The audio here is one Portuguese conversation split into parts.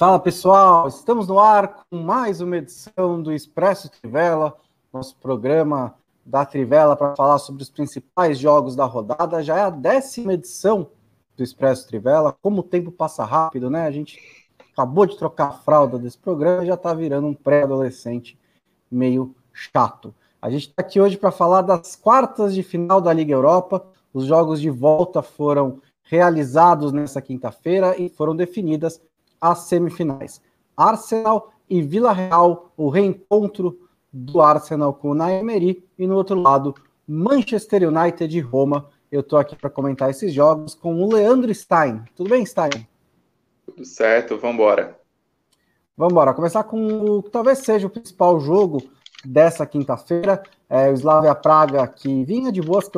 Fala pessoal, estamos no ar com mais uma edição do Expresso Trivela, nosso programa da Trivela para falar sobre os principais jogos da rodada. Já é a décima edição do Expresso Trivela. Como o tempo passa rápido, né? A gente acabou de trocar a fralda desse programa e já está virando um pré-adolescente meio chato. A gente está aqui hoje para falar das quartas de final da Liga Europa. Os jogos de volta foram realizados nessa quinta-feira e foram definidas as semifinais. Arsenal e Vila Real, o reencontro do Arsenal com o Naemeri, e no outro lado, Manchester United e Roma. Eu estou aqui para comentar esses jogos com o Leandro Stein. Tudo bem, Stein? Tudo certo, vamos embora. Vamos embora. Começar com o que talvez seja o principal jogo dessa quinta-feira. É, o Slavia Praga, que vinha de, boas,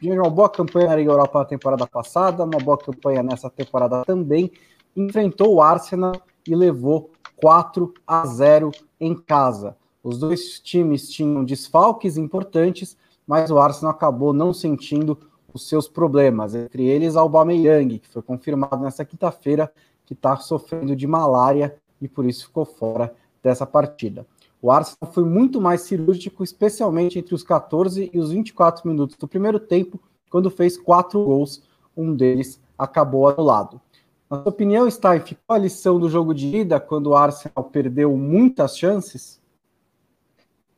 vinha de uma boa campanha na Liga Europa na temporada passada, uma boa campanha nessa temporada também, enfrentou o Arsenal e levou 4 a 0 em casa. Os dois times tinham desfalques importantes, mas o Arsenal acabou não sentindo os seus problemas. Entre eles, Aubameyang, que foi confirmado nessa quinta-feira que está sofrendo de malária e por isso ficou fora dessa partida. O Arsenal foi muito mais cirúrgico, especialmente entre os 14 e os 24 minutos do primeiro tempo, quando fez quatro gols, um deles acabou anulado. Na sua opinião, Stein, ficou a lição do jogo de ida quando o Arsenal perdeu muitas chances?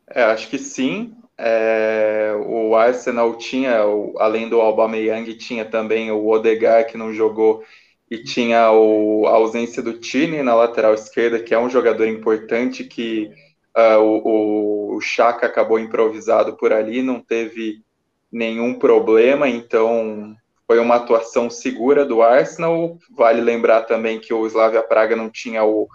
É, acho que sim. É, o Arsenal tinha, além do Aubameyang, tinha também o Odegaard que não jogou e tinha o, a ausência do Tini na lateral esquerda, que é um jogador importante que uh, o, o Chaka acabou improvisado por ali, não teve nenhum problema, então foi uma atuação segura do Arsenal. Vale lembrar também que o Slavia Praga não tinha o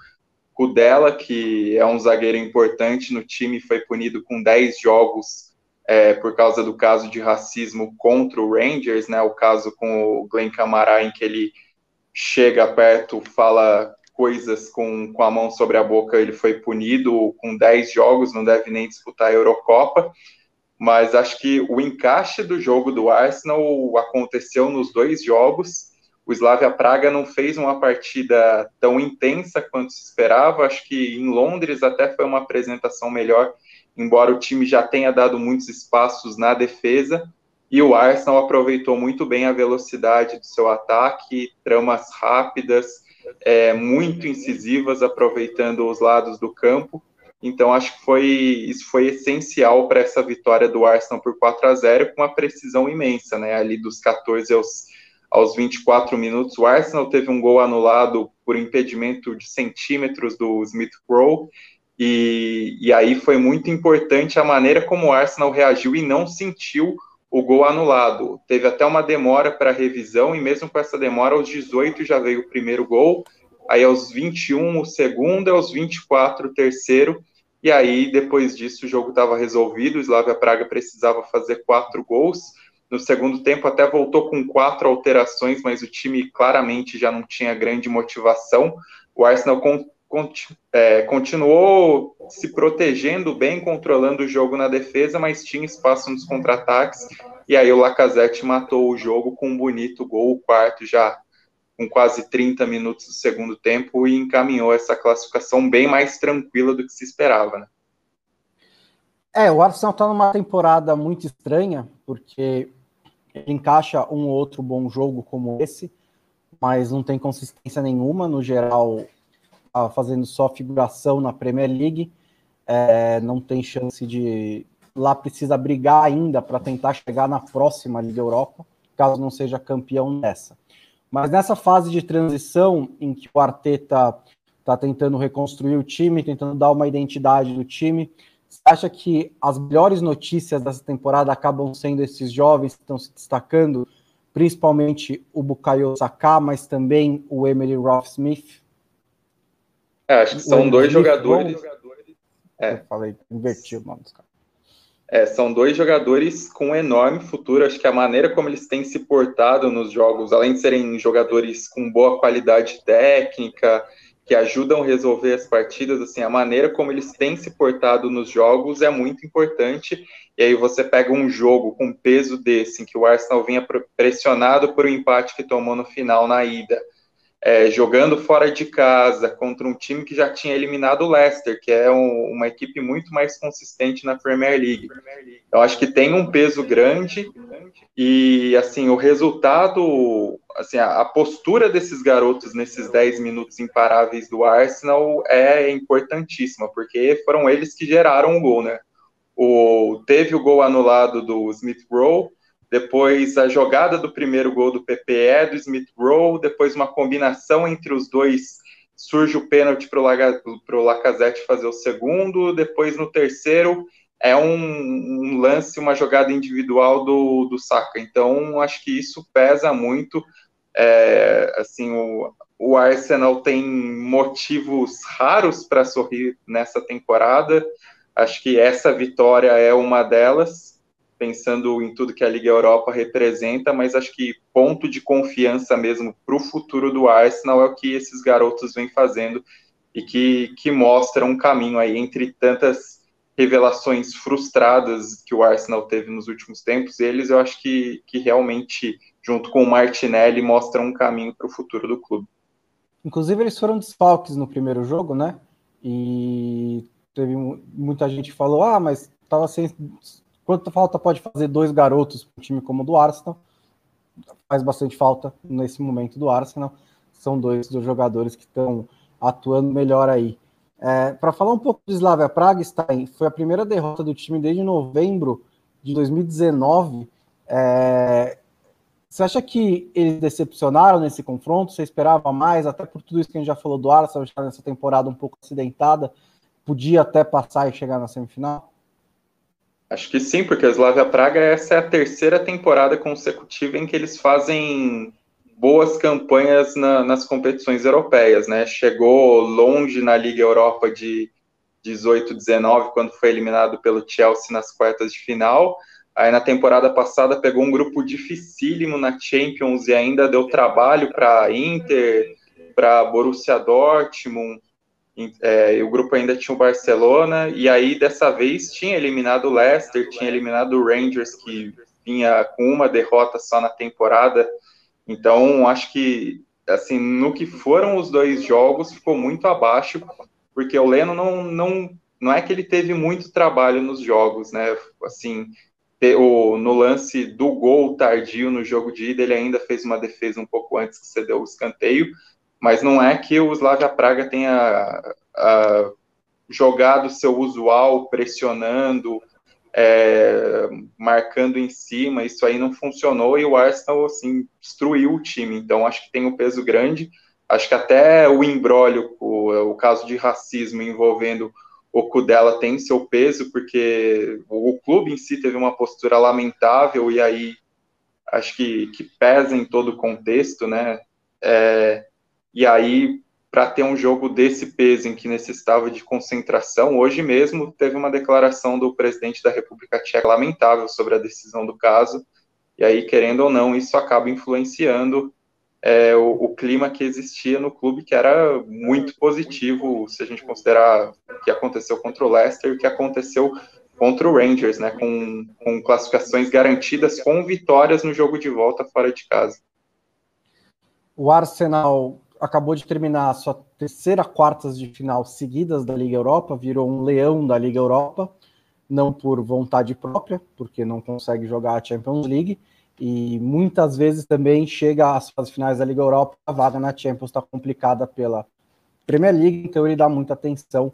Kudela, que é um zagueiro importante no time, foi punido com 10 jogos é, por causa do caso de racismo contra o Rangers, né? O caso com o Glenn Camara, em que ele chega perto, fala coisas com, com a mão sobre a boca, ele foi punido com 10 jogos, não deve nem disputar a Eurocopa mas acho que o encaixe do jogo do Arsenal aconteceu nos dois jogos. O Slavia Praga não fez uma partida tão intensa quanto se esperava. Acho que em Londres até foi uma apresentação melhor, embora o time já tenha dado muitos espaços na defesa. E o Arsenal aproveitou muito bem a velocidade do seu ataque, tramas rápidas, é, muito incisivas, aproveitando os lados do campo. Então, acho que foi, isso foi essencial para essa vitória do Arsenal por 4 a 0 com uma precisão imensa, né? Ali dos 14 aos, aos 24 minutos. O Arsenal teve um gol anulado por impedimento de centímetros do Smith Rowe. E, e aí foi muito importante a maneira como o Arsenal reagiu e não sentiu o gol anulado. Teve até uma demora para revisão, e mesmo com essa demora, aos 18 já veio o primeiro gol, aí aos 21 o segundo, aos 24 o terceiro, e aí, depois disso, o jogo estava resolvido. O Slavia Praga precisava fazer quatro gols. No segundo tempo, até voltou com quatro alterações, mas o time claramente já não tinha grande motivação. O Arsenal con é, continuou se protegendo bem, controlando o jogo na defesa, mas tinha espaço nos contra-ataques. E aí, o Lacazette matou o jogo com um bonito gol, o quarto já com quase 30 minutos do segundo tempo e encaminhou essa classificação bem mais tranquila do que se esperava. Né? É, o Arsenal está numa temporada muito estranha, porque ele encaixa um ou outro bom jogo como esse, mas não tem consistência nenhuma. No geral, tá fazendo só figuração na Premier League, é, não tem chance de. Lá precisa brigar ainda para tentar chegar na próxima Liga Europa, caso não seja campeão dessa. Mas nessa fase de transição em que o Arteta está tentando reconstruir o time, tentando dar uma identidade do time, você acha que as melhores notícias dessa temporada acabam sendo esses jovens que estão se destacando, principalmente o Bukayo Saka, mas também o Emily Roth Smith? É, acho que são dois jogadores. É. Eu falei, inverti o nome dos caras. É, são dois jogadores com um enorme futuro. Acho que a maneira como eles têm se portado nos jogos, além de serem jogadores com boa qualidade técnica, que ajudam a resolver as partidas, assim, a maneira como eles têm se portado nos jogos é muito importante. E aí você pega um jogo com peso desse, em que o Arsenal vinha pressionado por um empate que tomou no final na ida. É, jogando fora de casa contra um time que já tinha eliminado o Leicester, que é um, uma equipe muito mais consistente na Premier League. Eu acho que tem um peso grande e assim o resultado, assim a, a postura desses garotos nesses 10 minutos imparáveis do Arsenal é importantíssima, porque foram eles que geraram o gol, né? O, teve o gol anulado do Smith Rowe, depois a jogada do primeiro gol do PPE, do Smith Rowe, depois uma combinação entre os dois, surge o pênalti para o Lacazette fazer o segundo, depois no terceiro é um, um, lance, uma jogada individual do, do Saka. Então, acho que isso pesa muito. É, assim, o, o Arsenal tem motivos raros para sorrir nessa temporada. Acho que essa vitória é uma delas pensando em tudo que a Liga Europa representa, mas acho que ponto de confiança mesmo para o futuro do Arsenal é o que esses garotos vêm fazendo e que, que mostra um caminho aí entre tantas revelações frustradas que o Arsenal teve nos últimos tempos, eles eu acho que, que realmente, junto com o Martinelli, mostram um caminho para o futuro do clube. Inclusive, eles foram desfalques no primeiro jogo, né? E teve muita gente falou: ah, mas estava sem Quanto falta pode fazer dois garotos para um time como o do Arsenal? Faz bastante falta nesse momento do Arsenal. São dois dos jogadores que estão atuando melhor aí. É, para falar um pouco do Slavia Praga, Stein, foi a primeira derrota do time desde novembro de 2019. É, você acha que eles decepcionaram nesse confronto? Você esperava mais, até por tudo isso que a gente já falou do Arsenal, já nessa temporada um pouco acidentada, podia até passar e chegar na semifinal? Acho que sim, porque a Slavia Praga essa é a terceira temporada consecutiva em que eles fazem boas campanhas na, nas competições europeias, né? Chegou longe na Liga Europa de 18, 19, quando foi eliminado pelo Chelsea nas quartas de final. Aí na temporada passada pegou um grupo dificílimo na Champions e ainda deu trabalho para Inter, para Borussia Dortmund. É, o grupo ainda tinha o Barcelona, e aí dessa vez tinha eliminado o Leicester, tinha eliminado o Rangers, que vinha com uma derrota só na temporada. Então, acho que, assim, no que foram os dois jogos, ficou muito abaixo, porque o Leno não, não, não é que ele teve muito trabalho nos jogos, né? Assim, o, no lance do gol tardio no jogo de ida, ele ainda fez uma defesa um pouco antes que cedeu o escanteio, mas não é que o Slavia Praga tenha uh, jogado seu usual, pressionando, é, marcando em cima, isso aí não funcionou e o Arsenal assim destruiu o time. Então acho que tem um peso grande. Acho que até o embrólio, o, o caso de racismo envolvendo o Kudela tem seu peso, porque o, clube em si teve uma postura lamentável e aí acho que, que pesa em todo o contexto, né? É, e aí, para ter um jogo desse peso em que necessitava de concentração, hoje mesmo teve uma declaração do presidente da República Tcheca lamentável sobre a decisão do caso. E aí, querendo ou não, isso acaba influenciando é, o, o, clima que existia no clube, que era muito positivo, se a gente considerar o que aconteceu contra o Leicester e o que aconteceu contra o Rangers, né, com, com classificações garantidas com vitórias no jogo de volta fora de casa. O Arsenal acabou de terminar a sua terceira quartas de final seguidas da Liga Europa, virou um leão da Liga Europa, não por vontade própria, porque não consegue jogar a Champions League, e muitas vezes também chega às fases finais da Liga Europa, a vaga na Champions está complicada pela Premier League, então ele dá muita atenção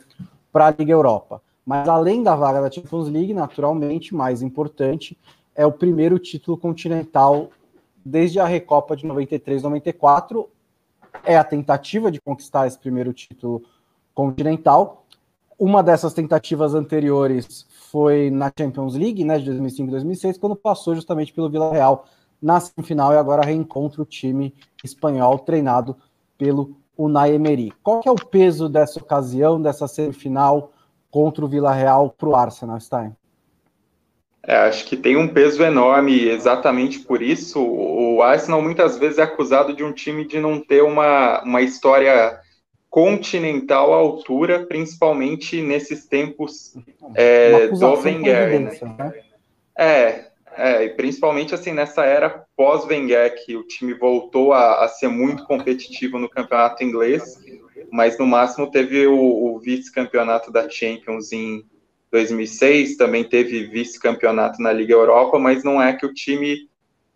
para a Liga Europa. Mas além da vaga da Champions League, naturalmente, mais importante, é o primeiro título continental desde a Recopa de 93-94, é a tentativa de conquistar esse primeiro título continental. Uma dessas tentativas anteriores foi na Champions League, né, de 2005 e 2006, quando passou justamente pelo Vila Real na semifinal e agora reencontra o time espanhol treinado pelo Unai Emery. Qual é o peso dessa ocasião, dessa semifinal contra o Vila Real para o Arsenal, Stein? É, acho que tem um peso enorme exatamente por isso. O Arsenal muitas vezes é acusado de um time de não ter uma, uma história continental à altura, principalmente nesses tempos é, do Wenger. Né? né? É, é, principalmente assim nessa era pós-Wenger que o time voltou a, a, ser muito competitivo no campeonato inglês, mas no máximo teve o, o vice-campeonato da Champions em 2006, também teve vice-campeonato na Liga Europa, mas não é que o time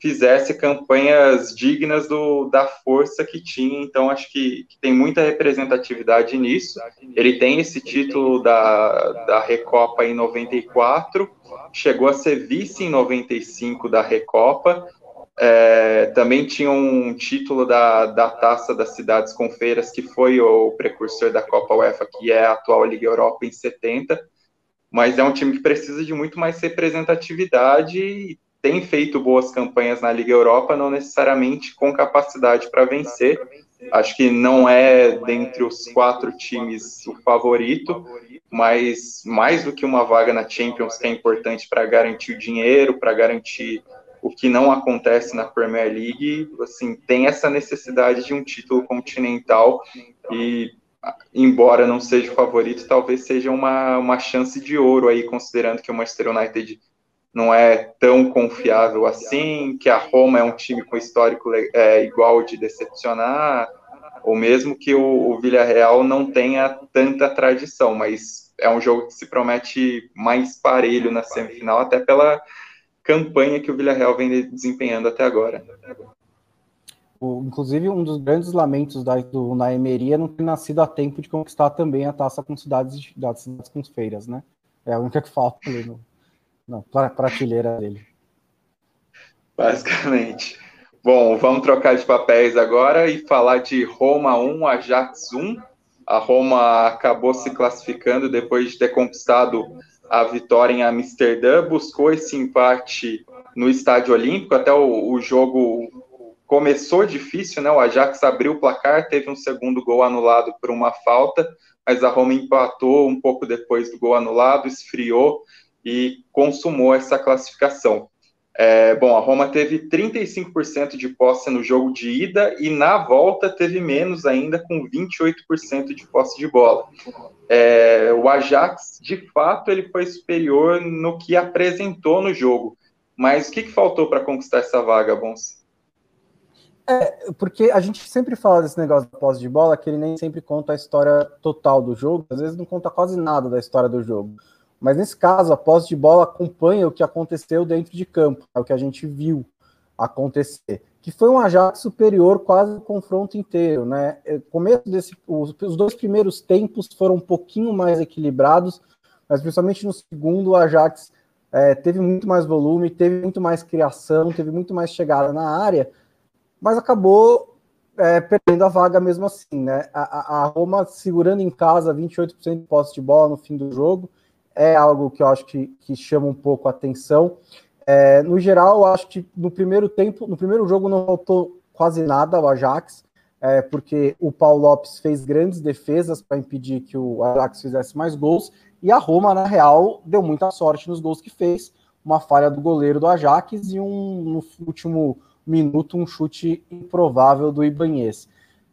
fizesse campanhas dignas do, da força que tinha, então acho que, que, tem muita representatividade nisso. Ele tem esse título da, da Recopa em 94, chegou a ser vice em 95 da Recopa, é, também tinha um título da, da Taça das Cidades com Feiras, que foi o precursor da Copa UEFA, que é a atual Liga Europa em 70, mas é um time que precisa de muito mais representatividade tem feito boas campanhas na Liga Europa, não necessariamente com capacidade para vencer. Acho que não é dentre os quatro times o favorito, mas mais do que uma vaga na Champions, que é importante para garantir o dinheiro, para garantir o que não acontece na Premier League, assim, tem essa necessidade de um título continental e embora não seja o favorito, talvez seja uma, uma chance de ouro aí, considerando que o Manchester United não é tão confiável assim, que a Roma é um time com histórico é, igual de decepcionar, ou mesmo que o, o Villarreal não tenha tanta tradição, mas é um jogo que se promete mais parelho na semifinal, até pela campanha que o Villarreal vem desempenhando até agora. Inclusive, um dos grandes lamentos da, do, na Emeria é não ter nascido a tempo de conquistar também a taça com cidades, das cidades com feiras, né? É a única que falta ali no, não, prateleira dele. Basicamente. Bom, vamos trocar de papéis agora e falar de Roma 1, Ajax 1. A Roma acabou se classificando depois de ter conquistado a vitória em Amsterdã, buscou esse empate no Estádio Olímpico, até o, o jogo começou difícil, né? O Ajax abriu o placar, teve um segundo gol anulado por uma falta, mas a Roma empatou um pouco depois do gol anulado, esfriou e consumou essa classificação. É, bom, a Roma teve 35% de posse no jogo de ida e na volta teve menos ainda, com 28% de posse de bola. É, o Ajax, de fato, ele foi superior no que apresentou no jogo. Mas o que, que faltou para conquistar essa vaga, Bons? É, porque a gente sempre fala desse negócio de posse de bola, que ele nem sempre conta a história total do jogo, às vezes não conta quase nada da história do jogo. Mas nesse caso, a posse de bola acompanha o que aconteceu dentro de campo, é o que a gente viu acontecer. Que foi um Ajax superior quase o confronto inteiro, né? É, começo desse, os, os dois primeiros tempos foram um pouquinho mais equilibrados, mas principalmente no segundo, o Ajax é, teve muito mais volume, teve muito mais criação, teve muito mais chegada na área, mas acabou é, perdendo a vaga mesmo assim, né? A, a, Roma segurando em casa 28% de posse de bola no fim do jogo, é algo que eu acho que, que chama um pouco a atenção. É, no geral, eu acho que no primeiro tempo, no primeiro jogo não faltou quase nada ao Ajax, é, porque o Paulo Lopes fez grandes defesas para impedir que o Ajax fizesse mais gols, e a Roma, na real, deu muita sorte nos gols que fez, uma falha do goleiro do Ajax e um, no último minuto, um chute improvável do Ibanez.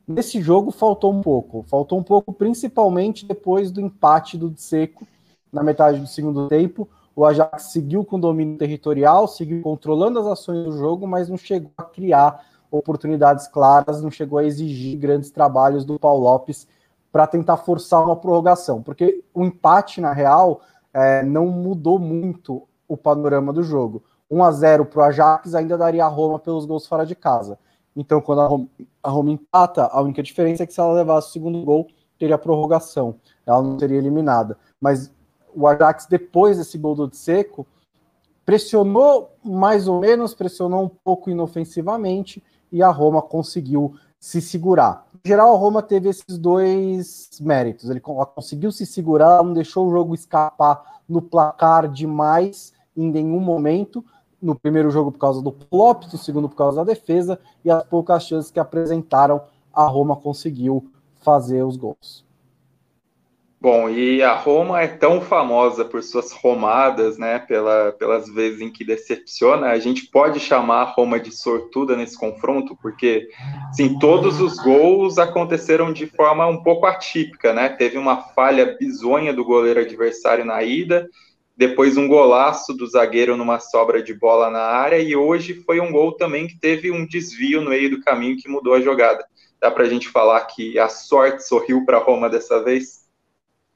Nesse jogo faltou um pouco, faltou um pouco principalmente depois do empate do Seco, na metade do segundo tempo. O Ajax seguiu com domínio territorial, seguiu controlando as ações do jogo, mas não chegou a criar oportunidades claras, não chegou a exigir grandes trabalhos do Paulo Lopes para tentar forçar uma prorrogação, porque o empate, na real, é, não mudou muito o panorama do jogo. 1 a 0 para o Ajax ainda daria a Roma pelos gols fora de casa. Então, quando a Roma, a Roma empata, a única diferença é que se ela levasse o segundo gol, teria prorrogação. Ela não seria eliminada. Mas o Ajax, depois desse gol do Seco, pressionou mais ou menos, pressionou um pouco inofensivamente e a Roma conseguiu se segurar. Em geral, a Roma teve esses dois méritos. Ele conseguiu se segurar, não deixou o jogo escapar no placar demais em nenhum momento. No primeiro jogo por causa do flop, no segundo por causa da defesa, e as poucas chances que apresentaram, a Roma conseguiu fazer os gols. Bom, e a Roma é tão famosa por suas romadas, né? Pela, pelas vezes em que decepciona. A gente pode chamar a Roma de sortuda nesse confronto, porque sim, todos os gols aconteceram de forma um pouco atípica, né? Teve uma falha bizonha do goleiro adversário na ida, depois um golaço do zagueiro numa sobra de bola na área, e hoje foi um gol também que teve um desvio no meio do caminho que mudou a jogada. Dá para a gente falar que a sorte sorriu para Roma dessa vez?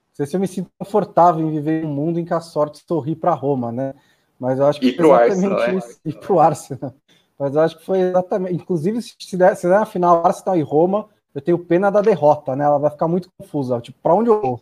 Não sei se eu me sinto confortável em viver um mundo em que a sorte sorri para Roma, né? Mas eu acho que e para o Arsenal, né? E para o Arsenal. Mas eu acho que foi exatamente. Inclusive, se der, se der na final Arsenal e Roma, eu tenho pena da derrota, né? Ela vai ficar muito confusa. Tipo, para onde eu vou?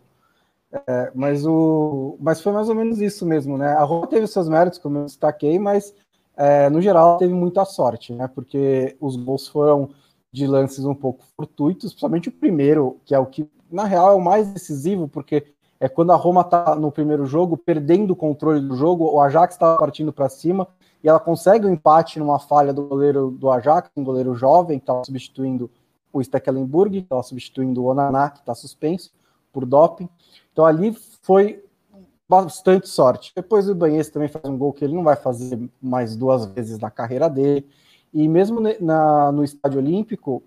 É, mas, o, mas foi mais ou menos isso mesmo, né? A Roma teve seus méritos, como eu destaquei, mas é, no geral teve muita sorte, né? Porque os gols foram de lances um pouco fortuitos, principalmente o primeiro, que é o que, na real, é o mais decisivo, porque é quando a Roma está no primeiro jogo, perdendo o controle do jogo, o Ajax estava partindo para cima, e ela consegue o um empate numa falha do goleiro do Ajax, um goleiro jovem, que estava substituindo o Stekelenburg, que estava substituindo o Onaná, que está suspenso por doping. Então ali foi bastante sorte. Depois o Banhes também faz um gol que ele não vai fazer mais duas vezes na carreira dele. E mesmo na, no estádio olímpico,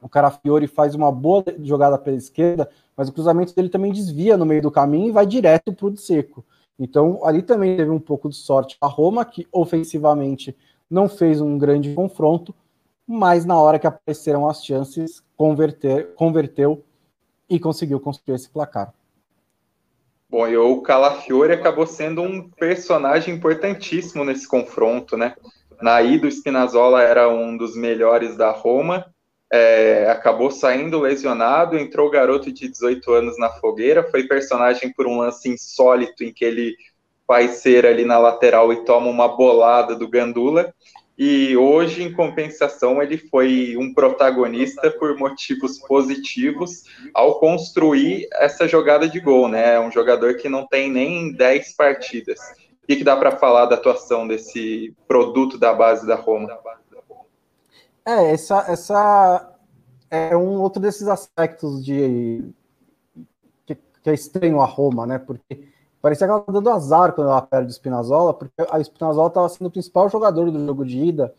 o Carafiori faz uma boa jogada pela esquerda, mas o cruzamento dele também desvia no meio do caminho e vai direto para o seco. Então ali também teve um pouco de sorte a Roma, que ofensivamente não fez um grande confronto, mas na hora que apareceram as chances, converter, converteu e conseguiu construir esse placar. Bom, e o Calafiore acabou sendo um personagem importantíssimo nesse confronto, né? Na ida, o Spinazzola era um dos melhores da Roma, é, acabou saindo lesionado, entrou o garoto de 18 anos na fogueira, foi personagem por um lance insólito em que ele faz ser ali na lateral e toma uma bolada do Gandula, e hoje, em compensação, ele foi um protagonista por motivos positivos ao construir essa jogada de gol, né? É um jogador que não tem nem 10 partidas. O que, que dá para falar da atuação desse produto da base da Roma? É, essa, essa é um outro desses aspectos de que, que é estranho a Roma, né? Porque Parecia que ela estava dando azar quando ela perde o Spinazzola, porque a Spinazzola estava sendo o principal jogador do jogo de ida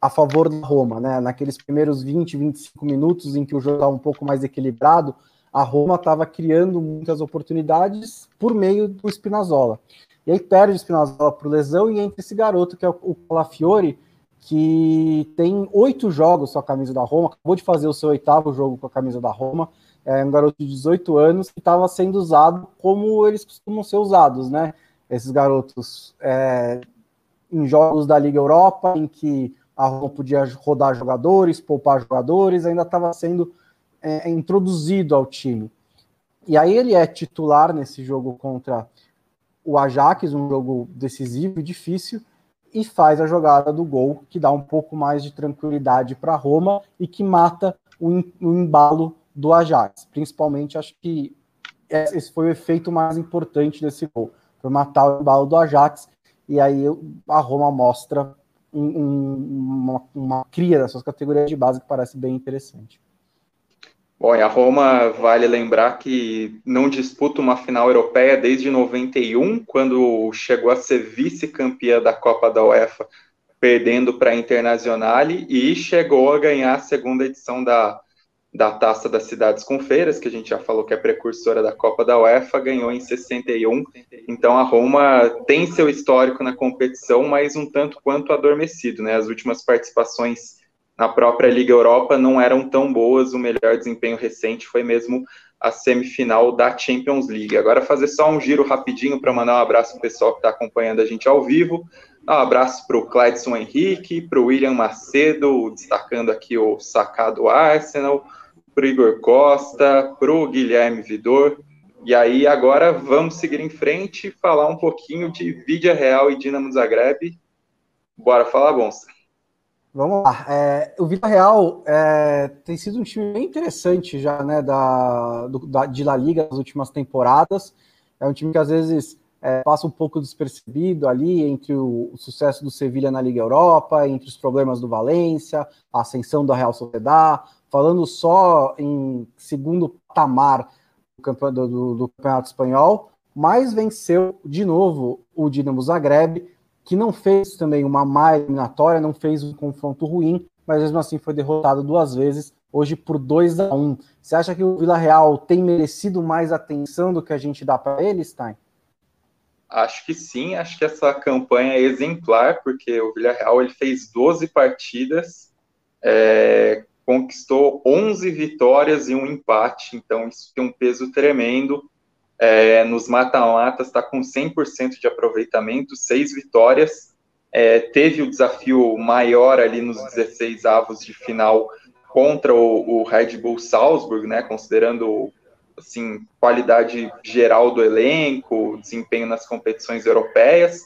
a favor da Roma, né? Naqueles primeiros 20, 25 minutos em que o jogo estava um pouco mais equilibrado, a Roma estava criando muitas oportunidades por meio do Spinazzola. E aí perde o Spinazzola por lesão e entra esse garoto que é o Calafiore, que tem oito jogos com a camisa da Roma, acabou de fazer o seu oitavo jogo com a camisa da Roma, é um garoto de 18 anos que estava sendo usado como eles costumam ser usados, né? Esses garotos é, em jogos da Liga Europa, em que a Roma podia rodar jogadores, poupar jogadores, ainda estava sendo é, introduzido ao time. E aí ele é titular nesse jogo contra o Ajax, um jogo decisivo e difícil, e faz a jogada do gol, que dá um pouco mais de tranquilidade para Roma e que mata o, o embalo do Ajax. Principalmente, acho que esse foi o efeito mais importante desse gol. Foi matar o embalo do Ajax, e aí a Roma mostra um, um, uma, uma cria das suas categorias de base que parece bem interessante. Bom, e a Roma vale lembrar que não disputa uma final europeia desde 91, quando chegou a ser vice-campeã da Copa da UEFA, perdendo para a Internazionale, e chegou a ganhar a segunda edição da da Taça das Cidades com Feiras, que a gente já falou que é precursora da Copa da UEFA, ganhou em 61. Então a Roma tem seu histórico na competição, mas um tanto quanto adormecido, né? As últimas participações na própria Liga Europa não eram tão boas, o melhor desempenho recente foi mesmo a semifinal da Champions League. Agora fazer só um giro rapidinho para mandar um abraço para o pessoal que está acompanhando a gente ao vivo. Um abraço para o Cledson Henrique, para o William Macedo, destacando aqui o sacado Arsenal, para o Igor Costa, para o Guilherme Vidor. E aí agora vamos seguir em frente e falar um pouquinho de Vídea Real e Dinamo Zagreb. Bora falar, Bonsa. Vamos lá. É, o Vila Real é, tem sido um time bem interessante já, né, da, do, da, de La Liga nas últimas temporadas. É um time que às vezes é, passa um pouco despercebido ali entre o, o, sucesso do Sevilha na Liga Europa, entre os problemas do Valência, a ascensão da Real Sociedad, falando só em segundo patamar do campeonato, do, do campeonato espanhol, mas venceu de novo o Dinamo Zagreb, que não fez também uma má eliminatória, não fez um confronto ruim, mas mesmo assim foi derrotado duas vezes, hoje por 2 a 1 um. Você acha que o Vila Real tem merecido mais atenção do que a gente dá para ele, Stein? acho que sim, acho que essa campanha é exemplar, porque o Villarreal ele fez 12 partidas, é, conquistou 11 vitórias e um empate, então isso tem um peso tremendo. É, nos mata-matas está com 100% de aproveitamento, seis vitórias. É, teve o desafio maior ali nos 16 avos de final contra o, o Red Bull Salzburg, né, considerando assim, qualidade geral do elenco, desempenho nas competições europeias.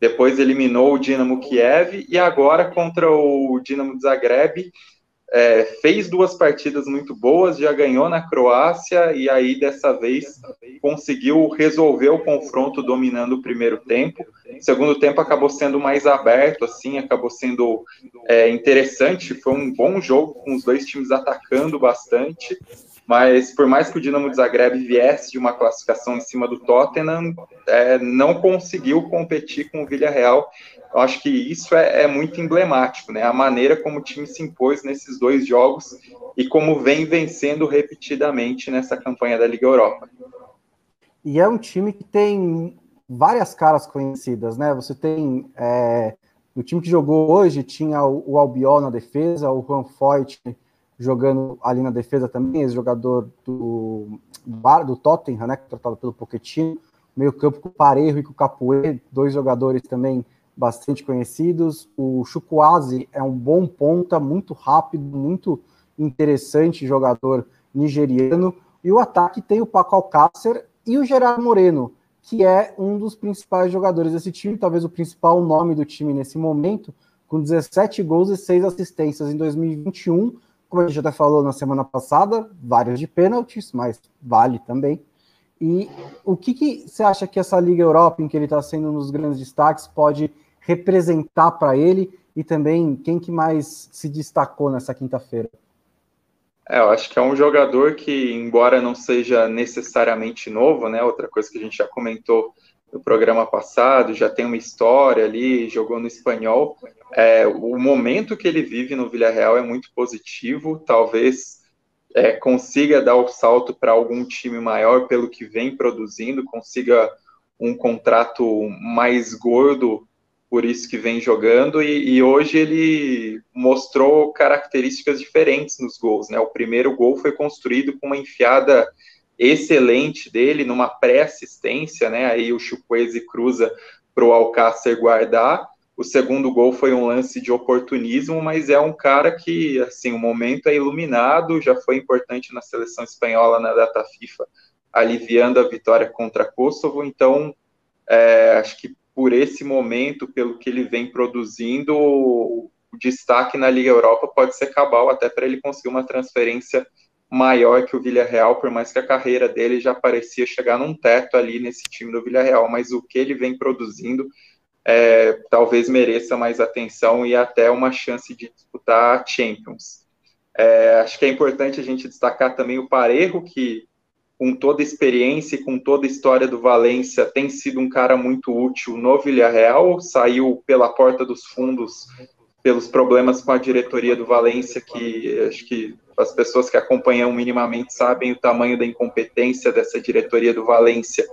Depois eliminou o Dinamo Kiev e agora contra o Dinamo Zagreb é, fez duas partidas muito boas, já ganhou na Croácia e aí dessa vez conseguiu resolver o confronto dominando o primeiro tempo. O segundo tempo acabou sendo mais aberto, assim, acabou sendo é, interessante. Foi um bom jogo com os dois times atacando bastante mas por mais que o Dinamo Zagreb viesse de uma classificação em cima do Tottenham, é, não conseguiu competir com o Villarreal. Eu acho que isso é, é, muito emblemático, né? A maneira como o time se impôs nesses dois jogos e como vem vencendo repetidamente nessa campanha da Liga Europa. E é um time que tem várias caras conhecidas, né? Você tem é, o time que jogou hoje tinha o, o Albiol na defesa, o Juan Foyt jogando ali na defesa também, esse jogador do, do, do Tottenham, né, tratado pelo Pochettino, meio campo com o Parejo e com o Capoe, dois jogadores também bastante conhecidos. O Chukwueze é um bom ponta, muito rápido, muito interessante jogador nigeriano. E o ataque tem o Paco Alcácer e o Gerard Moreno, que é um dos principais jogadores desse time, talvez o principal nome do time nesse momento, com 17 gols e 6 assistências em 2021 como a gente até falou na semana passada, vários de pênaltis, mas vale também. E o que, que você acha que essa Liga Europa, em que ele está sendo um dos grandes destaques, pode representar para ele e também quem que mais se destacou nessa quinta-feira? É, eu acho que é um jogador que, embora não seja necessariamente novo, né? Outra coisa que a gente já comentou no programa passado, já tem uma história ali, jogou no espanhol. É, o momento que ele vive no Villarreal é muito positivo, talvez é, consiga dar o salto para algum time maior pelo que vem produzindo, consiga um contrato mais gordo por isso que vem jogando, e, e, hoje ele mostrou características diferentes nos gols. Né? O primeiro gol foi construído com uma enfiada excelente dele numa pré-assistência, né? Aí o Chukwueze cruza para o Alcácer guardar. O segundo gol foi um lance de oportunismo, mas é um cara que, assim, o momento é iluminado, já foi importante na seleção espanhola na data FIFA, aliviando a vitória contra Kosovo. Então, é, acho que por esse momento, pelo que ele vem produzindo, o destaque na Liga Europa pode ser cabal até para ele conseguir uma transferência maior que o Villarreal, por mais que a carreira dele já parecia chegar num teto ali nesse time do Villarreal, mas o que ele vem produzindo é, talvez mereça mais atenção e até uma chance de disputar a Champions. É, acho que é importante a gente destacar também o Parejo, que com toda a experiência e com toda a história do Valência, tem sido um cara muito útil no Villarreal, saiu pela porta dos fundos pelos problemas com a diretoria do Valência, que acho que as pessoas que acompanham minimamente sabem o tamanho da incompetência dessa diretoria do Valência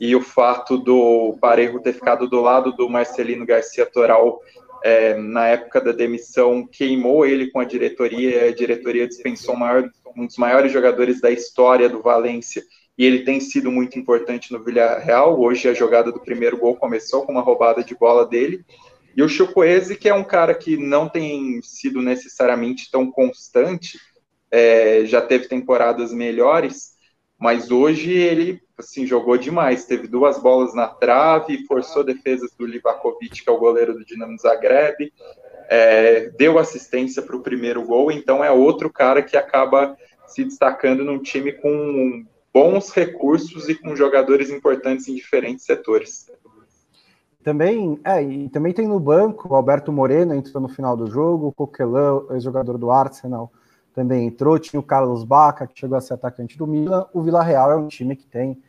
e o fato do Parejo ter ficado do lado do Marcelino Garcia Toral é, na época da demissão queimou ele com a diretoria, a diretoria dispensou maior, um dos maiores jogadores da história do Valência e ele tem sido muito importante no Villarreal. Hoje a jogada do primeiro gol começou com uma roubada de bola dele. E o Chukwueze, que é um cara que não tem sido necessariamente tão constante, é, já teve temporadas melhores, mas hoje ele assim jogou demais. Teve duas bolas na trave, forçou defesas do Livakovic, que é o goleiro do Dinamo Zagreb, é, deu assistência para o primeiro gol. Então é outro cara que acaba se destacando num time com bons recursos e com jogadores importantes em diferentes setores. Também, é, e também tem no banco o Alberto Moreno entrou no final do jogo, o Coquelin, ex-jogador do Arsenal, também entrou, tinha o Carlos Baca, que chegou a ser atacante do Milan. O Vila Real é um time que tem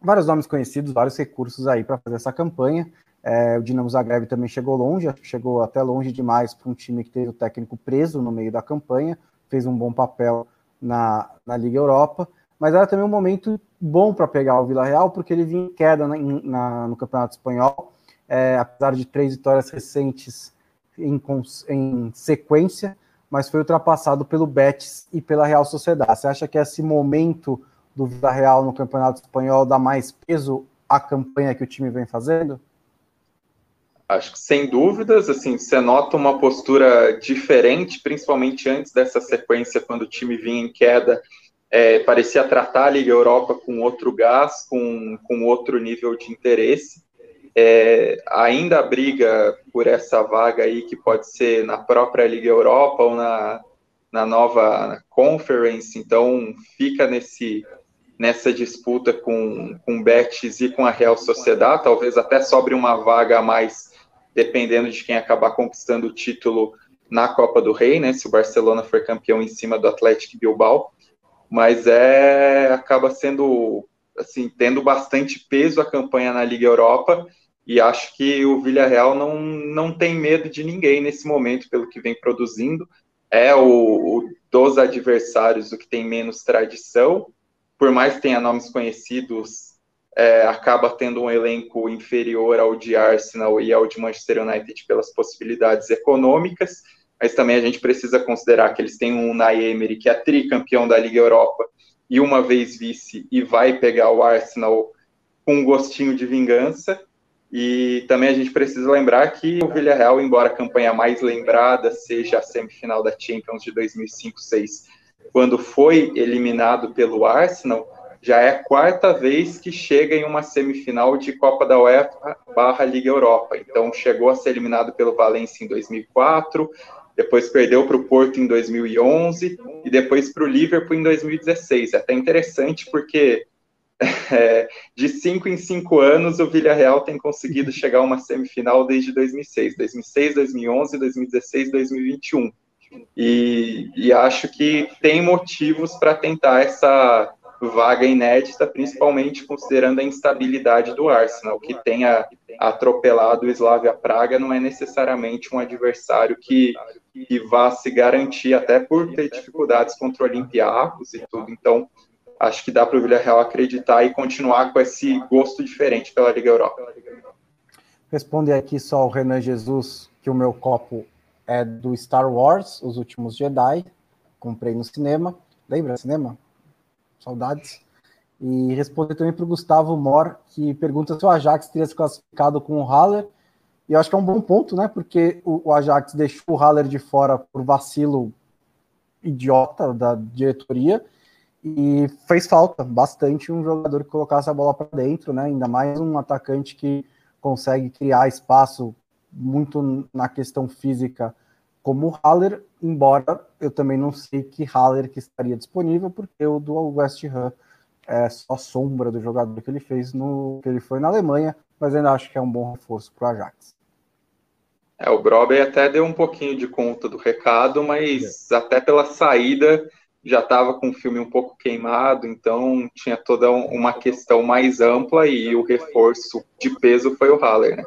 vários nomes conhecidos, vários recursos aí para fazer essa campanha. É, o Dinamo Zagreb também chegou longe, chegou até longe demais para um time que teve o técnico preso no meio da campanha, fez um bom papel na, na Liga Europa. Mas era também um momento bom para pegar o Vila Real, porque ele vinha em queda na, na, no Campeonato Espanhol, é, apesar de três vitórias recentes em, em, sequência, mas foi ultrapassado pelo Betis e pela Real Sociedade. Você acha que esse momento do Vila Real no Campeonato Espanhol dá mais peso à campanha que o time vem fazendo? Acho que sem dúvidas, assim, você nota uma postura diferente, principalmente antes dessa sequência, quando o time vinha em queda, é, parecia tratar a Liga Europa com outro gás, com, com outro nível de interesse. É, ainda briga por essa vaga aí, que pode ser na própria Liga Europa ou na, na nova Conference, então fica nesse, nessa disputa com, com Betis e com a Real Sociedade, talvez até sobre uma vaga a mais dependendo de quem acabar conquistando o título na Copa do Rei, né? Se o Barcelona for campeão em cima do Atlético Bilbao, mas é acaba sendo assim tendo bastante peso a campanha na Liga Europa. E acho que o Villarreal não, não tem medo de ninguém nesse momento pelo que vem produzindo. É o, o dos adversários o que tem menos tradição. Por mais que tenha nomes conhecidos é, acaba tendo um elenco inferior ao de Arsenal e ao de Manchester United pelas possibilidades econômicas, mas também a gente precisa considerar que eles têm um Unai Emery, que é tricampeão da Liga Europa e uma vez vice, e vai pegar o Arsenal com um gostinho de vingança, e também a gente precisa lembrar que o Villarreal, embora a campanha mais lembrada seja a semifinal da Champions de 2005-6, quando foi eliminado pelo Arsenal, já é a quarta vez que chega em uma semifinal de Copa da UEFA barra Liga Europa. Então chegou a ser eliminado pelo Valencia em 2004, depois perdeu para o Porto em 2011 e depois para o Liverpool em 2016. É até interessante porque é, de cinco em cinco anos o Villarreal tem conseguido chegar a uma semifinal desde 2006, 2006, 2011, 2016, 2021. E, e acho que tem motivos para tentar essa vaga inédita, principalmente considerando a instabilidade do Arsenal, que tenha atropelado o Slavia Praga não é necessariamente um adversário que, que vá se garantir, até por ter dificuldades contra o Olympiacos e tudo. Então, acho que dá para o Villarreal acreditar e continuar com esse gosto diferente pela Liga Europa. Responde aqui só o Renan Jesus que o meu copo é do Star Wars, Os Últimos Jedi. Comprei no cinema. Lembra cinema? saudades. E responder também para o Gustavo Mor, que pergunta se o Ajax teria se classificado com o Haller. E eu acho que é um bom ponto, né? Porque o, o Ajax deixou o Haller de fora por vacilo idiota da diretoria e fez falta bastante um jogador que colocasse a bola para dentro, né? Ainda mais um atacante que consegue criar espaço muito na questão física como o Haller, embora eu também não sei que Haller que estaria disponível, porque o do West Ham é só sombra do jogador que ele fez no que ele foi na Alemanha, mas ainda acho que é um bom reforço para o Ajax. É, o Broby até deu um pouquinho de conta do recado, mas é. até pela saída já estava com o filme um pouco queimado, então tinha toda uma questão mais ampla e o reforço de peso foi o Haller, né?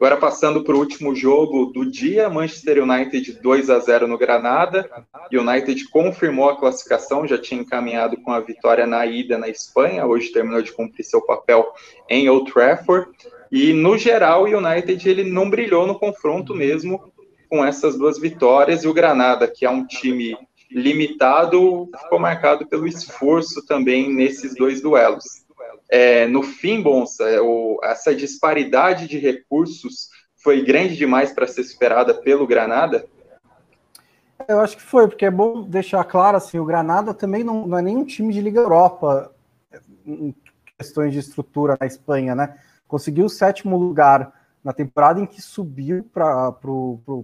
Agora passando para o último jogo do dia, Manchester United 2 a 0 no Granada. United confirmou a classificação, já tinha encaminhado com a vitória na ida na Espanha, hoje terminou de cumprir seu papel em Old Trafford. E no geral, o United ele não brilhou no confronto mesmo com essas duas vitórias e o Granada, que é um time limitado, ficou marcado pelo esforço também nesses dois duelos é, no fim, Bonsa, é, o, essa disparidade de recursos foi grande demais para ser superada pelo Granada? Eu acho que foi, porque é bom deixar claro assim, o Granada também não, não é nenhum time de Liga Europa em questões de estrutura na Espanha, né? Conseguiu o sétimo lugar na temporada em que subiu para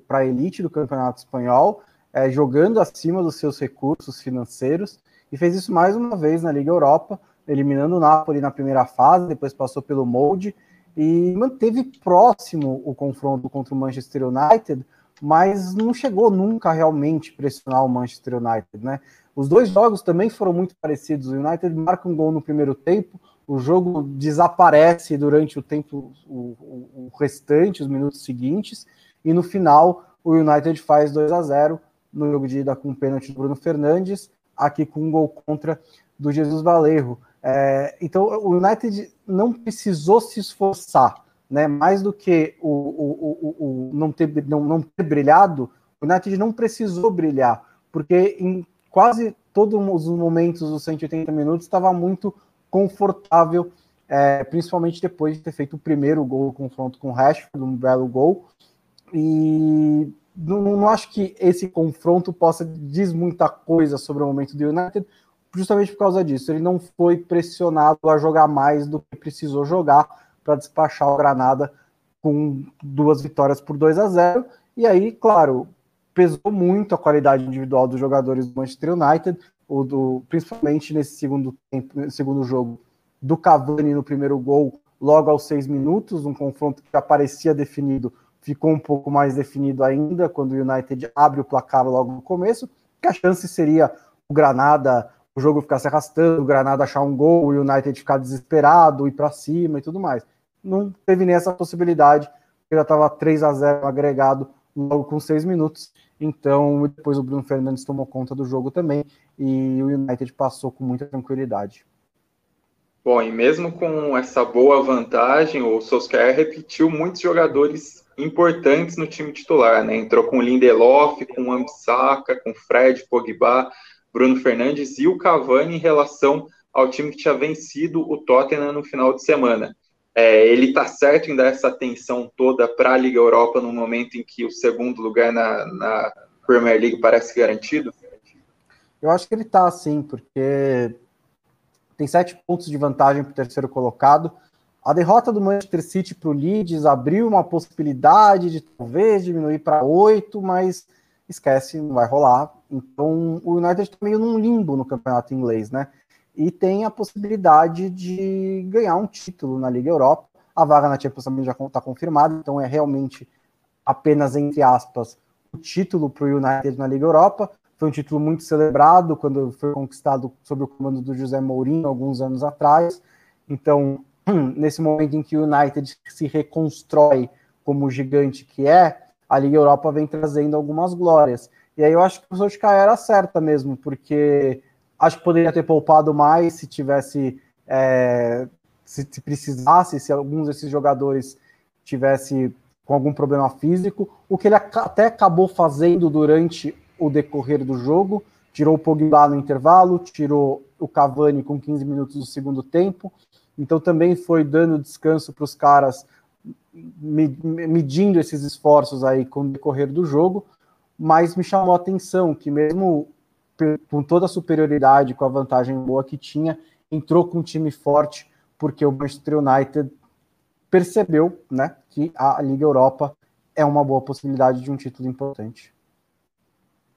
a elite do Campeonato Espanhol, é, jogando acima dos seus recursos financeiros, e fez isso mais uma vez na Liga Europa, eliminando o Napoli na primeira fase, depois passou pelo Molde e manteve próximo o confronto contra o Manchester United, mas não chegou nunca a realmente pressionar o Manchester United, né? Os dois jogos também foram muito parecidos. O United marca um gol no primeiro tempo, o jogo desaparece durante o tempo, o, o restante, os minutos seguintes, e no final o United faz 2 a 0 no jogo de ida com o pênalti do Bruno Fernandes, aqui com um gol contra do Jesus Valerro. É, então o United não precisou se esforçar, né? Mais do que o, o, o, o não, ter, não, não ter brilhado, o United não precisou brilhar, porque em quase todos os momentos dos 180 minutos estava muito confortável, é, principalmente depois de ter feito o primeiro gol, o confronto com o Rashford, um belo gol. E não, não, acho que esse confronto possa dizer muita coisa sobre o momento do United, justamente por causa disso. Ele não foi pressionado a jogar mais do que precisou jogar para despachar o Granada com duas vitórias por 2 a 0. E aí, claro, pesou muito a qualidade individual dos jogadores do Manchester United, o do, principalmente nesse segundo tempo, segundo jogo, do Cavani no primeiro gol, logo aos seis minutos, um confronto que já parecia definido, ficou um pouco mais definido ainda quando o United abre o placar logo no começo, que a chance seria o Granada o jogo ficar se arrastando, o Granada achar um gol, o United ficar desesperado, ir para cima e tudo mais. Não teve nem essa possibilidade, já estava 3 a 0 agregado logo com seis minutos. Então, depois o Bruno Fernandes tomou conta do jogo também e o United passou com muita tranquilidade. Bom, e mesmo com essa boa vantagem, o Solskjaer repetiu muitos jogadores importantes no time titular, né? Entrou com Lindelof, com Ambissaca, com Fred, Pogba, Bruno Fernandes e o Cavani em relação ao time que tinha vencido o Tottenham no final de semana. É, ele está certo em dar essa atenção toda para a Liga Europa no momento em que o segundo lugar na, na Premier League parece garantido? Eu acho que ele está assim, porque tem sete pontos de vantagem para o terceiro colocado. A derrota do Manchester City para o Leeds abriu uma possibilidade de talvez diminuir para oito, mas esquece, não vai rolar. Então o United está meio num limbo no campeonato inglês, né? E tem a possibilidade de ganhar um título na Liga Europa. A vaga na Champions também já está confirmada, então é realmente apenas, entre aspas, o título para o United na Liga Europa. Foi um título muito celebrado quando foi conquistado sob o comando do José Mourinho alguns anos atrás. Então, nesse momento em que o United se reconstrói como o gigante que é, a Liga Europa vem trazendo algumas glórias. E aí eu acho que o Solskjaer era certa mesmo, porque acho que poderia ter poupado mais se tivesse, é, se, se, precisasse, se alguns desses jogadores tivesse com algum problema físico, o que ele até acabou fazendo durante o decorrer do jogo, tirou o Pogba no intervalo, tirou o Cavani com 15 minutos do segundo tempo, então também foi dando descanso para os caras medindo esses esforços aí com o decorrer do jogo, mas me chamou a atenção que mesmo com toda a superioridade, com a vantagem boa que tinha, entrou com um time forte, porque o Manchester United percebeu né, que a Liga Europa é uma boa possibilidade de um título importante.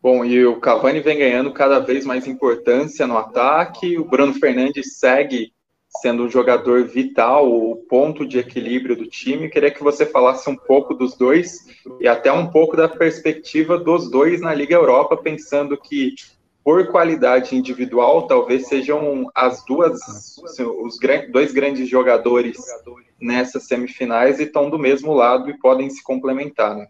Bom, e o Cavani vem ganhando cada vez mais importância no ataque, o Bruno Fernandes segue sendo um jogador vital, o ponto de equilíbrio do time. Queria que você falasse um pouco dos dois e até um pouco da perspectiva dos dois na Liga Europa, pensando que por qualidade individual, talvez sejam as duas os dois grandes jogadores nessas semifinais e estão do mesmo lado e podem se complementar. Né?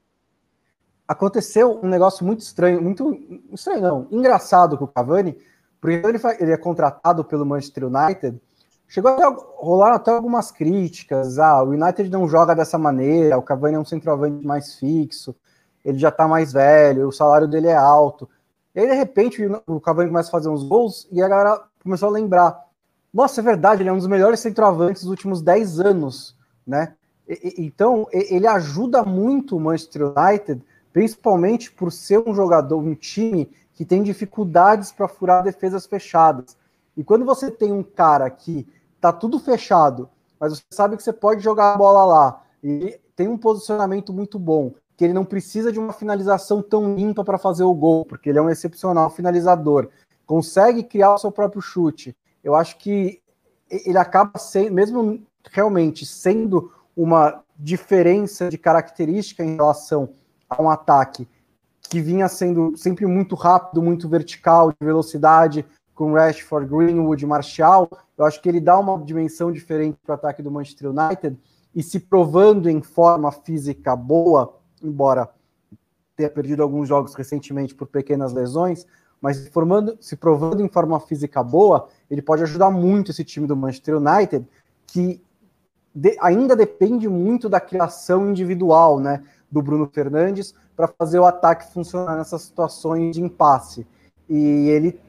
Aconteceu um negócio muito estranho, muito estranho não, engraçado com o Cavani, porque ele, ele é contratado pelo Manchester United Chegou a rolar até algumas críticas. Ah, o United não joga dessa maneira, o Cavani é um centroavante mais fixo, ele já tá mais velho, o salário dele é alto. E aí, de repente, o Cavani começa a fazer uns gols e a galera começou a lembrar. Nossa, é verdade, ele é um dos melhores centroavantes dos últimos 10 anos, né? E, então, ele ajuda muito o Manchester United, principalmente por ser um jogador, um time que tem dificuldades para furar defesas fechadas. E quando você tem um cara que tá tudo fechado, mas você sabe que você pode jogar a bola lá e tem um posicionamento muito bom, que ele não precisa de uma finalização tão limpa para fazer o gol, porque ele é um excepcional finalizador, consegue criar o seu próprio chute. Eu acho que ele acaba sendo, mesmo realmente sendo uma diferença de característica em relação a um ataque que vinha sendo sempre muito rápido, muito vertical, de velocidade, com Rashford, Greenwood, Martial, eu acho que ele dá uma dimensão diferente para o ataque do Manchester United e se provando em forma física boa, embora tenha perdido alguns jogos recentemente por pequenas lesões, mas formando, se provando em forma física boa, ele pode ajudar muito esse time do Manchester United, que de, ainda depende muito da criação individual, né, do Bruno Fernandes para fazer o ataque funcionar nessas situações de impasse. E ele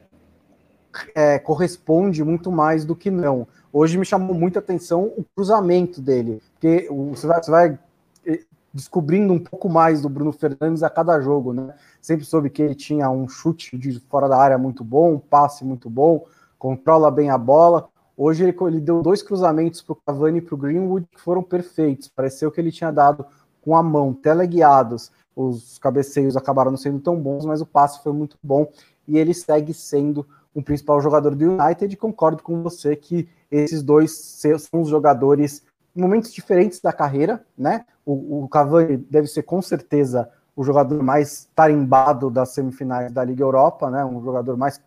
é, corresponde muito mais do que não. Hoje me chamou muita atenção o cruzamento dele, porque você vai, você vai eh, descobrindo um pouco mais do Bruno Fernandes a cada jogo, né? Sempre soube que ele tinha um chute de fora da área muito bom, um passe muito bom, controla bem a bola. Hoje ele, ele deu dois cruzamentos para o Cavani e para o Greenwood que foram perfeitos. Pareceu que ele tinha dado com a mão, teleguiados. Os cabeceios acabaram não sendo tão bons, mas o passe foi muito bom e ele segue sendo o principal jogador do United. Concordo com você que esses dois são os jogadores em momentos diferentes da carreira, né? O, o Cavani deve ser com certeza o jogador mais tarimbado das semifinais da Liga Europa, né? Um jogador mais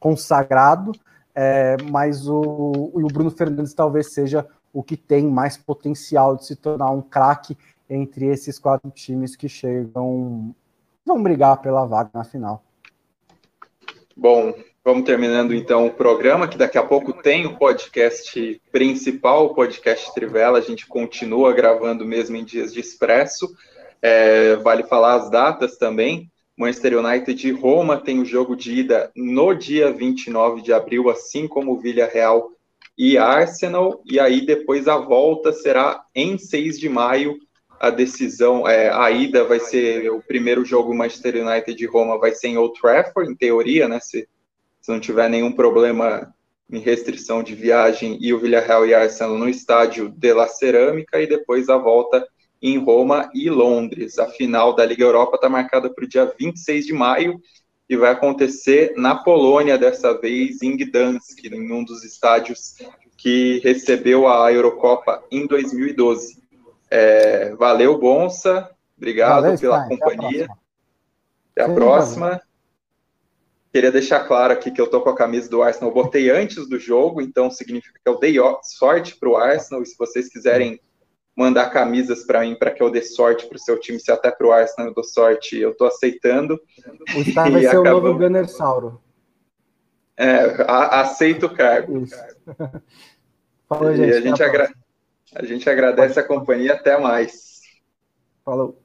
consagrado, é, mas o, o Bruno Fernandes talvez seja o que tem mais potencial de se tornar um craque entre esses quatro times que chegam, vão brigar pela vaga na final. Bom, vamos terminando então o programa, que daqui a pouco tem o podcast principal, o podcast Trivela. A gente continua gravando mesmo em dias de expresso. É, vale falar as datas também. Manchester United e Roma tem o jogo de ida no dia 29 de abril, assim como Villarreal e Arsenal. E aí depois a volta será em 6 de maio a decisão, é, a ida vai ser o primeiro jogo Manchester United de Roma vai ser em Old Trafford, em teoria, né? Se, se não tiver nenhum problema em restrição de viagem e o Villarreal e Arsenal no estádio de La Cerâmica e depois a volta em Roma e Londres. A final da Liga Europa está marcada para o dia 26 de maio e vai acontecer na Polônia, dessa vez em Gdansk, em um dos estádios que recebeu a Eurocopa em 2012. É, valeu, Bonsa. Obrigado valeu, pela companhia. Até a próxima. Até a próxima. Queria deixar claro aqui que eu tô com a camisa do Arsenal. Eu botei antes do jogo, então significa que eu dei sorte para o Arsenal. E se vocês quiserem mandar camisas para mim para que eu dê sorte para o seu time, se até para o Arsenal eu dou sorte, eu estou aceitando. O Star vai ser acabou... o novo Gunner Sauro. É, a, aceito o cargo. Falou, gente. E a gente, agra... a gente agradece a companhia. Até mais. Falou.